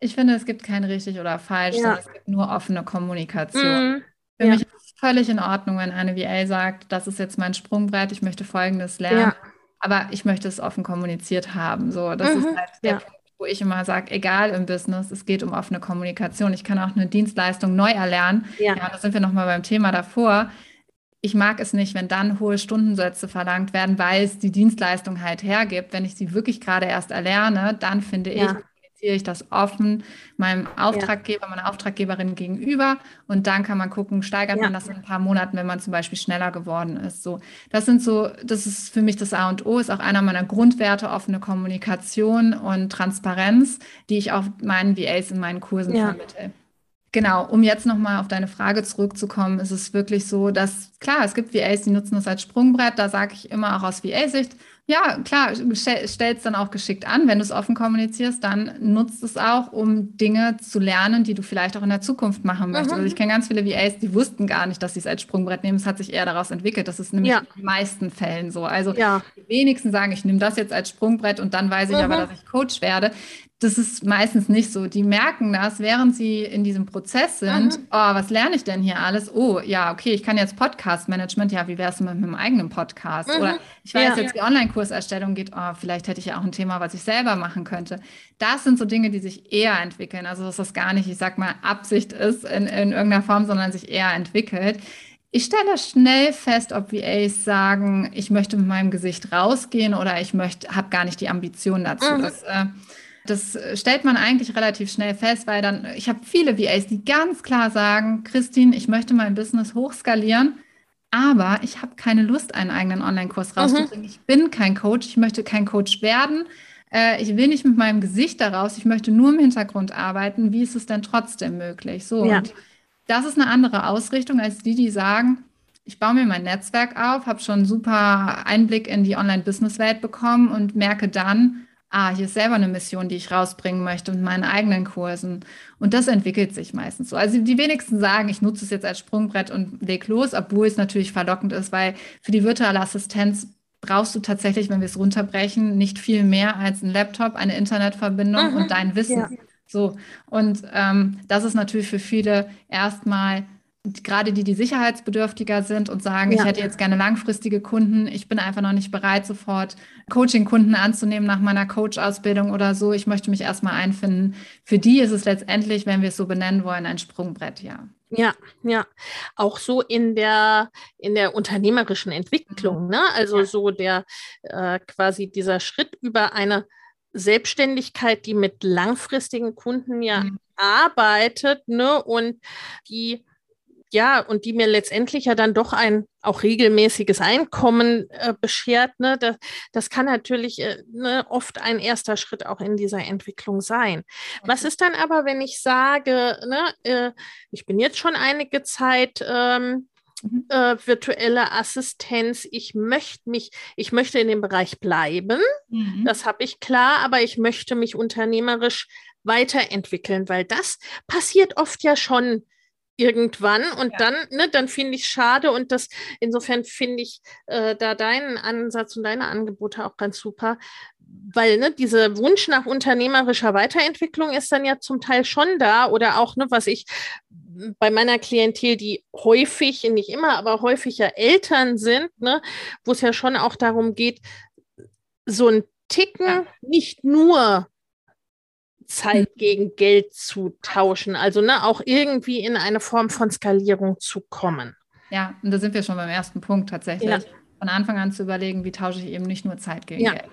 Ich finde, es gibt kein richtig oder falsch, ja. es gibt nur offene Kommunikation. Mhm. Für ja. mich ist es völlig in Ordnung, wenn eine VA sagt, das ist jetzt mein Sprungbrett, ich möchte Folgendes lernen, ja. aber ich möchte es offen kommuniziert haben. So, das ist mhm. halt der Punkt, wo ich immer sage, egal im Business, es geht um offene Kommunikation. Ich kann auch eine Dienstleistung neu erlernen. Ja, ja da sind wir nochmal beim Thema davor. Ich mag es nicht, wenn dann hohe Stundensätze verlangt werden, weil es die Dienstleistung halt hergibt. Wenn ich sie wirklich gerade erst erlerne, dann finde ja. ich, kommuniziere ich das offen meinem Auftraggeber, meiner Auftraggeberin gegenüber und dann kann man gucken, steigert man das in ein paar Monaten, wenn man zum Beispiel schneller geworden ist. So, das sind so, das ist für mich das A und O, ist auch einer meiner Grundwerte, offene Kommunikation und Transparenz, die ich auch meinen VAs in meinen Kursen ja. vermittle. Genau, um jetzt nochmal auf deine Frage zurückzukommen, ist es wirklich so, dass klar, es gibt VAs, die nutzen das als Sprungbrett. Da sage ich immer auch aus VA-Sicht, ja, klar, stell, es dann auch geschickt an. Wenn du es offen kommunizierst, dann nutzt es auch, um Dinge zu lernen, die du vielleicht auch in der Zukunft machen möchtest. Mhm. Also ich kenne ganz viele VAs, die wussten gar nicht, dass sie es als Sprungbrett nehmen. Es hat sich eher daraus entwickelt. Das ist nämlich ja. in den meisten Fällen so. Also ja. die wenigsten sagen, ich nehme das jetzt als Sprungbrett und dann weiß ich mhm. aber, dass ich Coach werde das ist meistens nicht so. Die merken das, während sie in diesem Prozess sind. Mhm. Oh, was lerne ich denn hier alles? Oh, ja, okay, ich kann jetzt Podcast-Management. Ja, wie wäre es mit meinem eigenen Podcast? Mhm. Oder ich weiß ja. jetzt, wie Online-Kurserstellung geht. Oh, vielleicht hätte ich ja auch ein Thema, was ich selber machen könnte. Das sind so Dinge, die sich eher entwickeln. Also, dass das gar nicht, ich sag mal, Absicht ist in, in irgendeiner Form, sondern sich eher entwickelt. Ich stelle schnell fest, ob VAs sagen, ich möchte mit meinem Gesicht rausgehen oder ich möchte, habe gar nicht die Ambition dazu. Mhm. Das, äh, das stellt man eigentlich relativ schnell fest, weil dann, ich habe viele VAs, die ganz klar sagen, Christine, ich möchte mein Business hochskalieren, aber ich habe keine Lust, einen eigenen Online-Kurs mhm. rauszubringen. Mhm. Ich bin kein Coach, ich möchte kein Coach werden. Äh, ich will nicht mit meinem Gesicht daraus, ich möchte nur im Hintergrund arbeiten. Wie ist es denn trotzdem möglich? So, ja. und das ist eine andere Ausrichtung als die, die sagen, ich baue mir mein Netzwerk auf, habe schon super Einblick in die Online-Business-Welt bekommen und merke dann, ah, hier ist selber eine Mission, die ich rausbringen möchte und meinen eigenen Kursen. Und das entwickelt sich meistens so. Also die wenigsten sagen, ich nutze es jetzt als Sprungbrett und leg los, obwohl es natürlich verlockend ist, weil für die virtuelle Assistenz brauchst du tatsächlich, wenn wir es runterbrechen, nicht viel mehr als ein Laptop, eine Internetverbindung mhm. und dein Wissen. Ja. So, und ähm, das ist natürlich für viele erstmal gerade die, die sicherheitsbedürftiger sind und sagen, ja. ich hätte jetzt gerne langfristige Kunden, ich bin einfach noch nicht bereit, sofort Coaching-Kunden anzunehmen nach meiner Coach-Ausbildung oder so. Ich möchte mich erstmal einfinden. Für die ist es letztendlich, wenn wir es so benennen wollen, ein Sprungbrett, ja. Ja, ja. Auch so in der, in der unternehmerischen Entwicklung, ne? Also ja. so der äh, quasi dieser Schritt über eine Selbstständigkeit, die mit langfristigen Kunden ja mhm. arbeitet, ne? Und die ja, und die mir letztendlich ja dann doch ein auch regelmäßiges Einkommen äh, beschert, ne, das, das kann natürlich äh, ne, oft ein erster Schritt auch in dieser Entwicklung sein. Okay. Was ist dann aber, wenn ich sage, ne, äh, ich bin jetzt schon einige Zeit ähm, mhm. äh, virtuelle Assistenz, ich möchte mich, ich möchte in dem Bereich bleiben, mhm. das habe ich klar, aber ich möchte mich unternehmerisch weiterentwickeln, weil das passiert oft ja schon irgendwann und ja. dann, ne, dann finde ich es schade und das insofern finde ich äh, da deinen Ansatz und deine Angebote auch ganz super, weil ne, dieser Wunsch nach unternehmerischer Weiterentwicklung ist dann ja zum Teil schon da oder auch, ne, was ich bei meiner Klientel, die häufig, nicht immer, aber häufiger Eltern sind, ne, wo es ja schon auch darum geht, so ein Ticken ja. nicht nur Zeit hm. gegen Geld zu tauschen, also ne, auch irgendwie in eine Form von Skalierung zu kommen. Ja, und da sind wir schon beim ersten Punkt tatsächlich. Ja. Von Anfang an zu überlegen, wie tausche ich eben nicht nur Zeit gegen ja. Geld.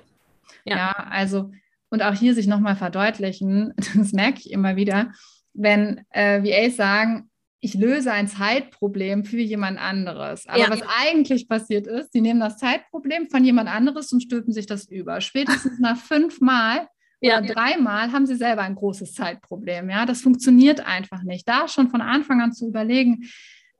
Ja. ja, also, und auch hier sich nochmal verdeutlichen, das merke ich immer wieder, wenn äh, VAs sagen, ich löse ein Zeitproblem für jemand anderes. Aber ja. was eigentlich passiert ist, sie nehmen das Zeitproblem von jemand anderes und stülpen sich das über. Spätestens nach fünfmal ja. oder dreimal haben sie selber ein großes Zeitproblem. Ja, das funktioniert einfach nicht. Da schon von Anfang an zu überlegen,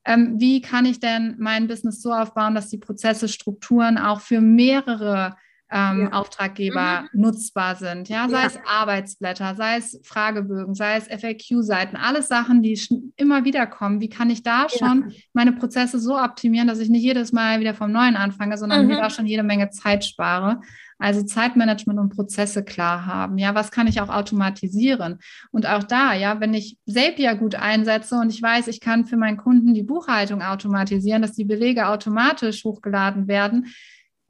ähm, wie kann ich denn mein Business so aufbauen, dass die Prozesse, Strukturen auch für mehrere ähm, ja. Auftraggeber mhm. nutzbar sind. Ja, sei ja. es Arbeitsblätter, sei es Fragebögen, sei es FAQ-Seiten, alles Sachen, die immer wieder kommen. Wie kann ich da schon ja. meine Prozesse so optimieren, dass ich nicht jedes Mal wieder vom Neuen anfange, sondern mhm. mir da schon jede Menge Zeit spare? Also Zeitmanagement und Prozesse klar haben. Ja, was kann ich auch automatisieren? Und auch da, ja, wenn ich Zapier gut einsetze und ich weiß, ich kann für meinen Kunden die Buchhaltung automatisieren, dass die Belege automatisch hochgeladen werden,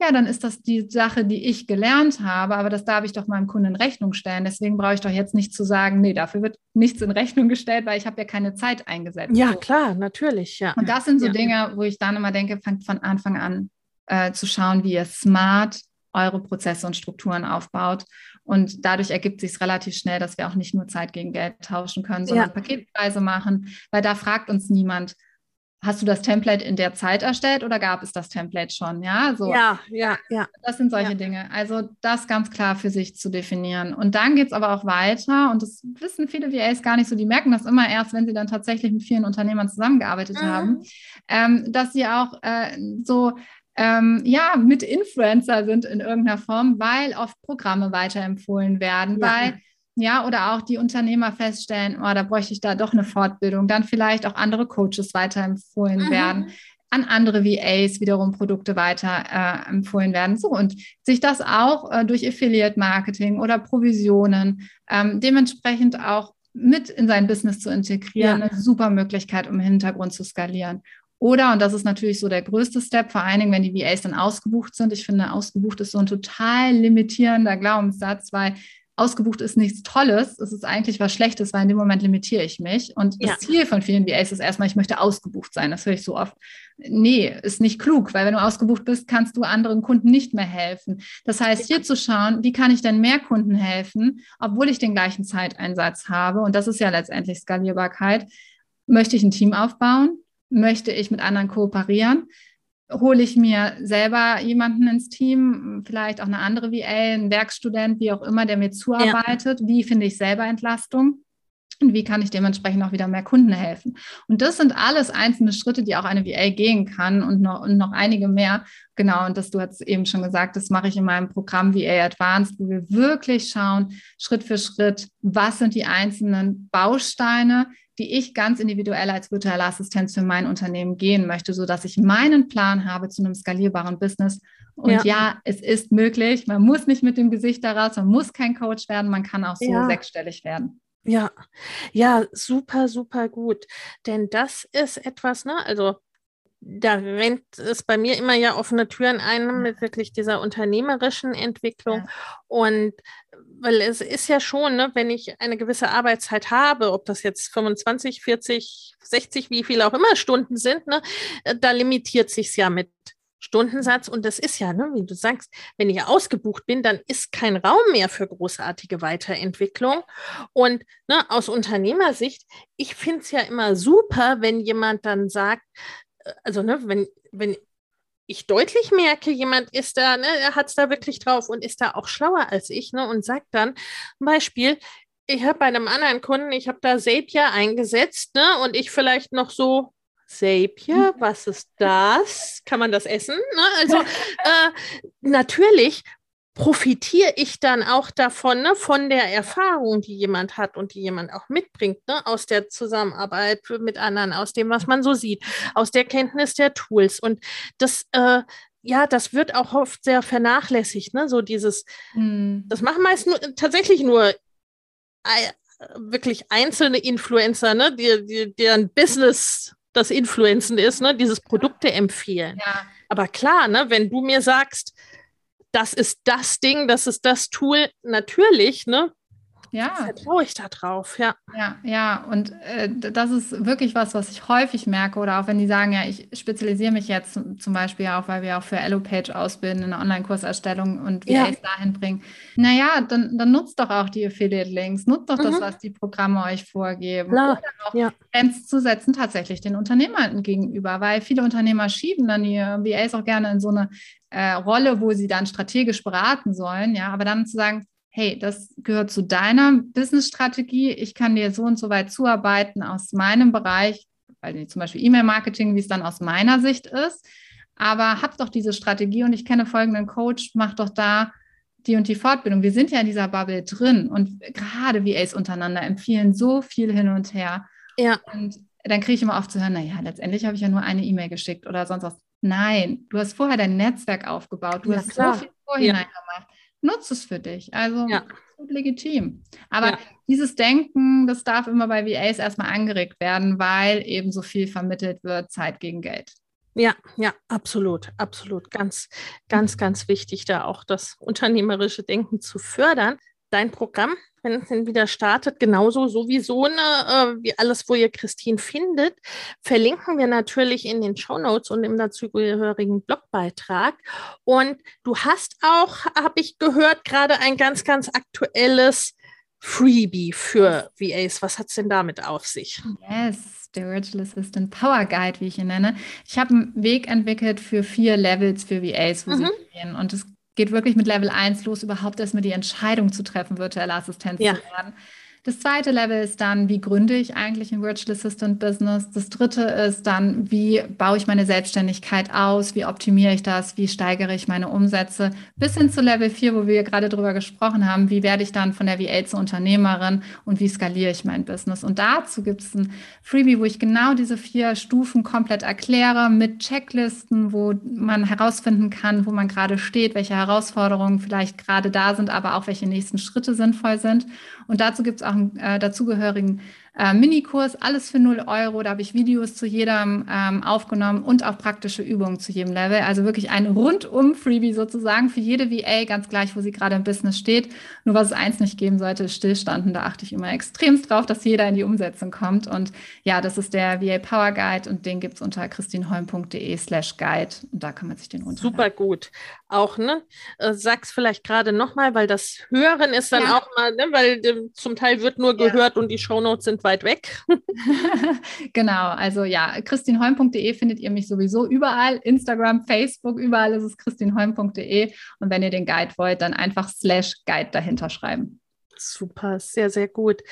ja, dann ist das die Sache, die ich gelernt habe, aber das darf ich doch meinem Kunden in Rechnung stellen. Deswegen brauche ich doch jetzt nicht zu sagen, nee, dafür wird nichts in Rechnung gestellt, weil ich habe ja keine Zeit eingesetzt. Ja, so. klar, natürlich, ja. Und das sind so ja. Dinge, wo ich dann immer denke, fangt von Anfang an äh, zu schauen, wie ihr smart eure Prozesse und Strukturen aufbaut. Und dadurch ergibt sich es relativ schnell, dass wir auch nicht nur Zeit gegen Geld tauschen können, sondern ja. Paketpreise machen, weil da fragt uns niemand, hast du das Template in der Zeit erstellt oder gab es das Template schon? Ja, so. Ja, ja, ja. Das sind solche ja. Dinge. Also das ganz klar für sich zu definieren. Und dann geht es aber auch weiter und das wissen viele VAs gar nicht so, die merken das immer erst, wenn sie dann tatsächlich mit vielen Unternehmern zusammengearbeitet mhm. haben, ähm, dass sie auch äh, so ähm, ja, mit Influencer sind in irgendeiner Form, weil oft Programme weiterempfohlen werden, ja. weil ja, oder auch die Unternehmer feststellen, oh, da bräuchte ich da doch eine Fortbildung, dann vielleicht auch andere Coaches weiterempfohlen mhm. werden, an andere VAs wiederum Produkte weiterempfohlen äh, werden. So, und sich das auch äh, durch Affiliate-Marketing oder Provisionen ähm, dementsprechend auch mit in sein Business zu integrieren, ja. eine super Möglichkeit, um im Hintergrund zu skalieren. Oder, und das ist natürlich so der größte Step, vor allen Dingen, wenn die VAs dann ausgebucht sind. Ich finde, ausgebucht ist so ein total limitierender Glaubenssatz, weil ausgebucht ist nichts Tolles, es ist eigentlich was Schlechtes, weil in dem Moment limitiere ich mich. Und ja. das Ziel von vielen VAs ist erstmal, ich möchte ausgebucht sein. Das höre ich so oft. Nee, ist nicht klug, weil wenn du ausgebucht bist, kannst du anderen Kunden nicht mehr helfen. Das heißt, hier zu schauen, wie kann ich denn mehr Kunden helfen, obwohl ich den gleichen Zeiteinsatz habe. Und das ist ja letztendlich Skalierbarkeit. Möchte ich ein Team aufbauen? Möchte ich mit anderen kooperieren? hole ich mir selber jemanden ins Team, vielleicht auch eine andere VA, einen Werkstudent, wie auch immer, der mir zuarbeitet. Ja. Wie finde ich selber Entlastung? Und wie kann ich dementsprechend auch wieder mehr Kunden helfen? Und das sind alles einzelne Schritte, die auch eine VA gehen kann und noch, und noch einige mehr. Genau, und das du hast eben schon gesagt, das mache ich in meinem Programm VA Advanced, wo wir wirklich schauen, Schritt für Schritt, was sind die einzelnen Bausteine, die ich ganz individuell als virtuelle Assistenz für mein Unternehmen gehen möchte, sodass ich meinen Plan habe zu einem skalierbaren Business. Und ja. ja, es ist möglich. Man muss nicht mit dem Gesicht daraus, man muss kein Coach werden, man kann auch so ja. sechsstellig werden. Ja, ja, super, super gut. Denn das ist etwas, ne? Also da rennt es bei mir immer ja offene Türen ein mit wirklich dieser unternehmerischen Entwicklung. Ja. Und weil es ist ja schon, ne, wenn ich eine gewisse Arbeitszeit habe, ob das jetzt 25, 40, 60, wie viele auch immer Stunden sind, ne, äh, da limitiert sich es ja mit Stundensatz. Und das ist ja, ne, wie du sagst, wenn ich ausgebucht bin, dann ist kein Raum mehr für großartige Weiterentwicklung. Und ne, aus Unternehmersicht, ich finde es ja immer super, wenn jemand dann sagt, äh, also ne, wenn, wenn ich deutlich merke, jemand ist da, ne, er hat es da wirklich drauf und ist da auch schlauer als ich, ne, und sagt dann, zum Beispiel, ich habe bei einem anderen Kunden, ich habe da Zapier eingesetzt, ne, und ich vielleicht noch so, Zapier, was ist das? Kann man das essen? Ne? Also äh, natürlich profitiere ich dann auch davon, ne, von der Erfahrung, die jemand hat und die jemand auch mitbringt, ne, aus der Zusammenarbeit mit anderen, aus dem, was man so sieht, aus der Kenntnis der Tools. Und das, äh, ja, das wird auch oft sehr vernachlässigt, ne? So dieses, hm. das machen meist nur, tatsächlich nur wirklich einzelne Influencer, ne? Die, die, deren Business das Influenzen ist, ne? Dieses Produkte empfehlen. Ja. Aber klar, ne, wenn du mir sagst, das ist das Ding, das ist das Tool, natürlich, ne? Ja. Vertraue ich da drauf, ja. Ja, ja. Und äh, das ist wirklich was, was ich häufig merke. Oder auch wenn die sagen, ja, ich spezialisiere mich jetzt zum Beispiel auch, weil wir auch für Elopage ausbilden, eine Online-Kurserstellung und wie ja. es dahin bringen. Naja, dann, dann nutzt doch auch die Affiliate-Links, nutzt doch mhm. das, was die Programme euch vorgeben. Klar. Oder auch ja. Zu setzen, tatsächlich den Unternehmern gegenüber, weil viele Unternehmer schieben dann die VAs auch gerne in so eine äh, Rolle, wo sie dann strategisch beraten sollen, ja, aber dann zu sagen, hey, das gehört zu deiner Business-Strategie, ich kann dir so und so weit zuarbeiten aus meinem Bereich, weil zum Beispiel E-Mail-Marketing, wie es dann aus meiner Sicht ist, aber hab doch diese Strategie und ich kenne folgenden Coach, mach doch da die und die Fortbildung. Wir sind ja in dieser Bubble drin und gerade VAs untereinander empfehlen so viel hin und her. Ja. Und dann kriege ich immer oft zu hören, naja, letztendlich habe ich ja nur eine E-Mail geschickt oder sonst was. Nein, du hast vorher dein Netzwerk aufgebaut, du ja, hast klar. so viel vorhinein ja. gemacht nutze es für dich. Also ja. legitim. Aber ja. dieses Denken, das darf immer bei VAs erstmal angeregt werden, weil eben so viel vermittelt wird, Zeit gegen Geld. Ja, ja, absolut, absolut. Ganz, ganz, ganz wichtig, da auch das unternehmerische Denken zu fördern. Dein Programm wenn es dann wieder startet, genauso sowieso ne, äh, wie alles, wo ihr Christine findet, verlinken wir natürlich in den Show Notes und im dazugehörigen Blogbeitrag. Und du hast auch, habe ich gehört, gerade ein ganz, ganz aktuelles Freebie für VAs. Was hat es denn damit auf sich? Yes, der Virtual Assistant Power Guide, wie ich ihn nenne. Ich habe einen Weg entwickelt für vier Levels für VAs, wo mhm. sie gehen. Und es geht wirklich mit Level 1 los, überhaupt erstmal die Entscheidung zu treffen, virtuelle Assistenz ja. zu werden. Das zweite Level ist dann, wie gründe ich eigentlich ein Virtual Assistant Business? Das dritte ist dann, wie baue ich meine Selbstständigkeit aus? Wie optimiere ich das? Wie steigere ich meine Umsätze? Bis hin zu Level 4, wo wir gerade drüber gesprochen haben, wie werde ich dann von der VA zur Unternehmerin und wie skaliere ich mein Business? Und dazu gibt es ein Freebie, wo ich genau diese vier Stufen komplett erkläre mit Checklisten, wo man herausfinden kann, wo man gerade steht, welche Herausforderungen vielleicht gerade da sind, aber auch welche nächsten Schritte sinnvoll sind. Und dazu gibt es auch einen äh, dazugehörigen äh, Minikurs, alles für 0 Euro. Da habe ich Videos zu jedem ähm, aufgenommen und auch praktische Übungen zu jedem Level. Also wirklich ein rundum Freebie sozusagen für jede VA, ganz gleich, wo sie gerade im Business steht. Nur was es eins nicht geben sollte, ist Stillstanden. Da achte ich immer extremst drauf, dass jeder in die Umsetzung kommt. Und ja, das ist der VA Power Guide und den gibt es unter christinholm.de slash guide. Und da kann man sich den runterladen. Super gut. Auch, ne? Äh, sag's vielleicht gerade nochmal, weil das Hören ist dann ja. auch mal, ne? weil äh, zum Teil wird nur ja. gehört und die Shownotes sind weit weg. genau, also ja, christinholm.de findet ihr mich sowieso überall. Instagram, Facebook, überall ist es christinholm.de. Und wenn ihr den Guide wollt, dann einfach slash Guide dahinter schreiben. Super, sehr, sehr gut.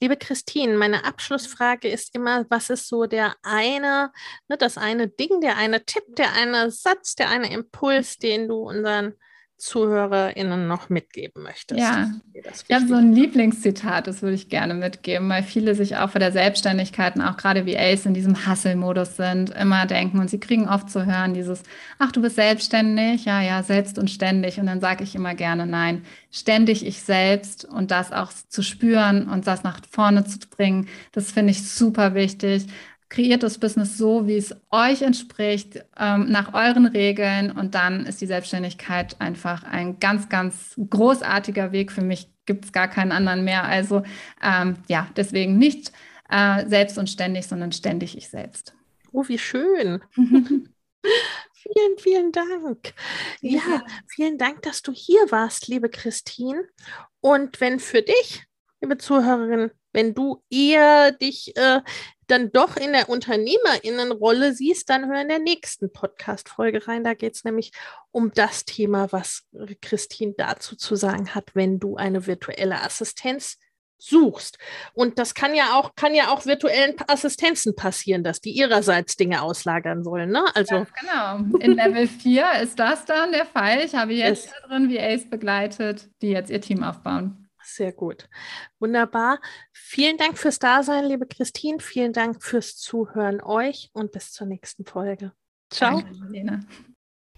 Liebe Christine, meine Abschlussfrage ist immer, was ist so der eine, ne, das eine Ding, der eine Tipp, der eine Satz, der eine Impuls, den du unseren ZuhörerInnen noch mitgeben möchtest? Ja, ich habe so ein Lieblingszitat, das würde ich gerne mitgeben, weil viele sich auch vor der Selbstständigkeit und auch gerade wie Ace in diesem Hustle-Modus sind, immer denken und sie kriegen oft zu hören dieses, ach, du bist selbstständig, ja, ja, selbst und ständig. Und dann sage ich immer gerne, nein, ständig ich selbst und das auch zu spüren und das nach vorne zu bringen, das finde ich super wichtig kreiert das Business so, wie es euch entspricht, ähm, nach euren Regeln und dann ist die Selbstständigkeit einfach ein ganz, ganz großartiger Weg. Für mich gibt es gar keinen anderen mehr. Also ähm, ja, deswegen nicht äh, selbst und ständig, sondern ständig ich selbst. Oh, wie schön. vielen, vielen Dank. Ja. ja, vielen Dank, dass du hier warst, liebe Christine. Und wenn für dich, liebe Zuhörerin, wenn du eher dich äh, dann doch in der Unternehmerinnenrolle siehst, dann hör in der nächsten Podcast-Folge rein. Da geht es nämlich um das Thema, was Christine dazu zu sagen hat, wenn du eine virtuelle Assistenz suchst. Und das kann ja auch, kann ja auch virtuellen Assistenzen passieren, dass die ihrerseits Dinge auslagern sollen. Ne? Also genau. In Level 4 ist das dann der Fall. Ich habe jetzt drin VAs begleitet, die jetzt ihr Team aufbauen. Sehr gut. Wunderbar. Vielen Dank fürs Dasein, liebe Christine. Vielen Dank fürs Zuhören euch und bis zur nächsten Folge. Ciao. Danke,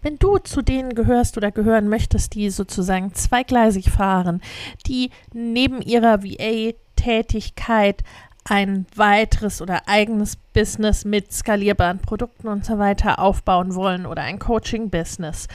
Wenn du zu denen gehörst oder gehören möchtest, die sozusagen zweigleisig fahren, die neben ihrer VA-Tätigkeit ein weiteres oder eigenes Business mit skalierbaren Produkten und so weiter aufbauen wollen oder ein Coaching-Business.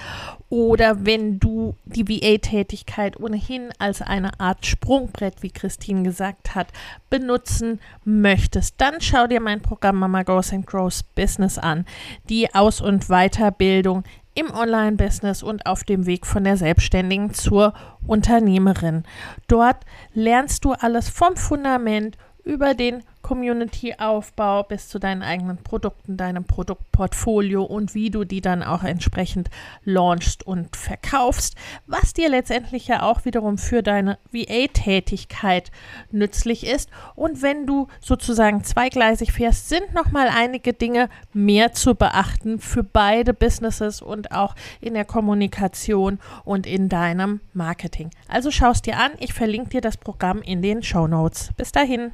Oder wenn du die VA-Tätigkeit ohnehin als eine Art Sprungbrett, wie Christine gesagt hat, benutzen möchtest, dann schau dir mein Programm Mama Goes and Grows Business an. Die Aus- und Weiterbildung im Online-Business und auf dem Weg von der Selbstständigen zur Unternehmerin. Dort lernst du alles vom Fundament über den Community-Aufbau bis zu deinen eigenen Produkten, deinem Produktportfolio und wie du die dann auch entsprechend launchst und verkaufst, was dir letztendlich ja auch wiederum für deine VA-Tätigkeit nützlich ist. Und wenn du sozusagen zweigleisig fährst, sind nochmal einige Dinge mehr zu beachten für beide Businesses und auch in der Kommunikation und in deinem Marketing. Also schaust dir an, ich verlinke dir das Programm in den Show Notes. Bis dahin.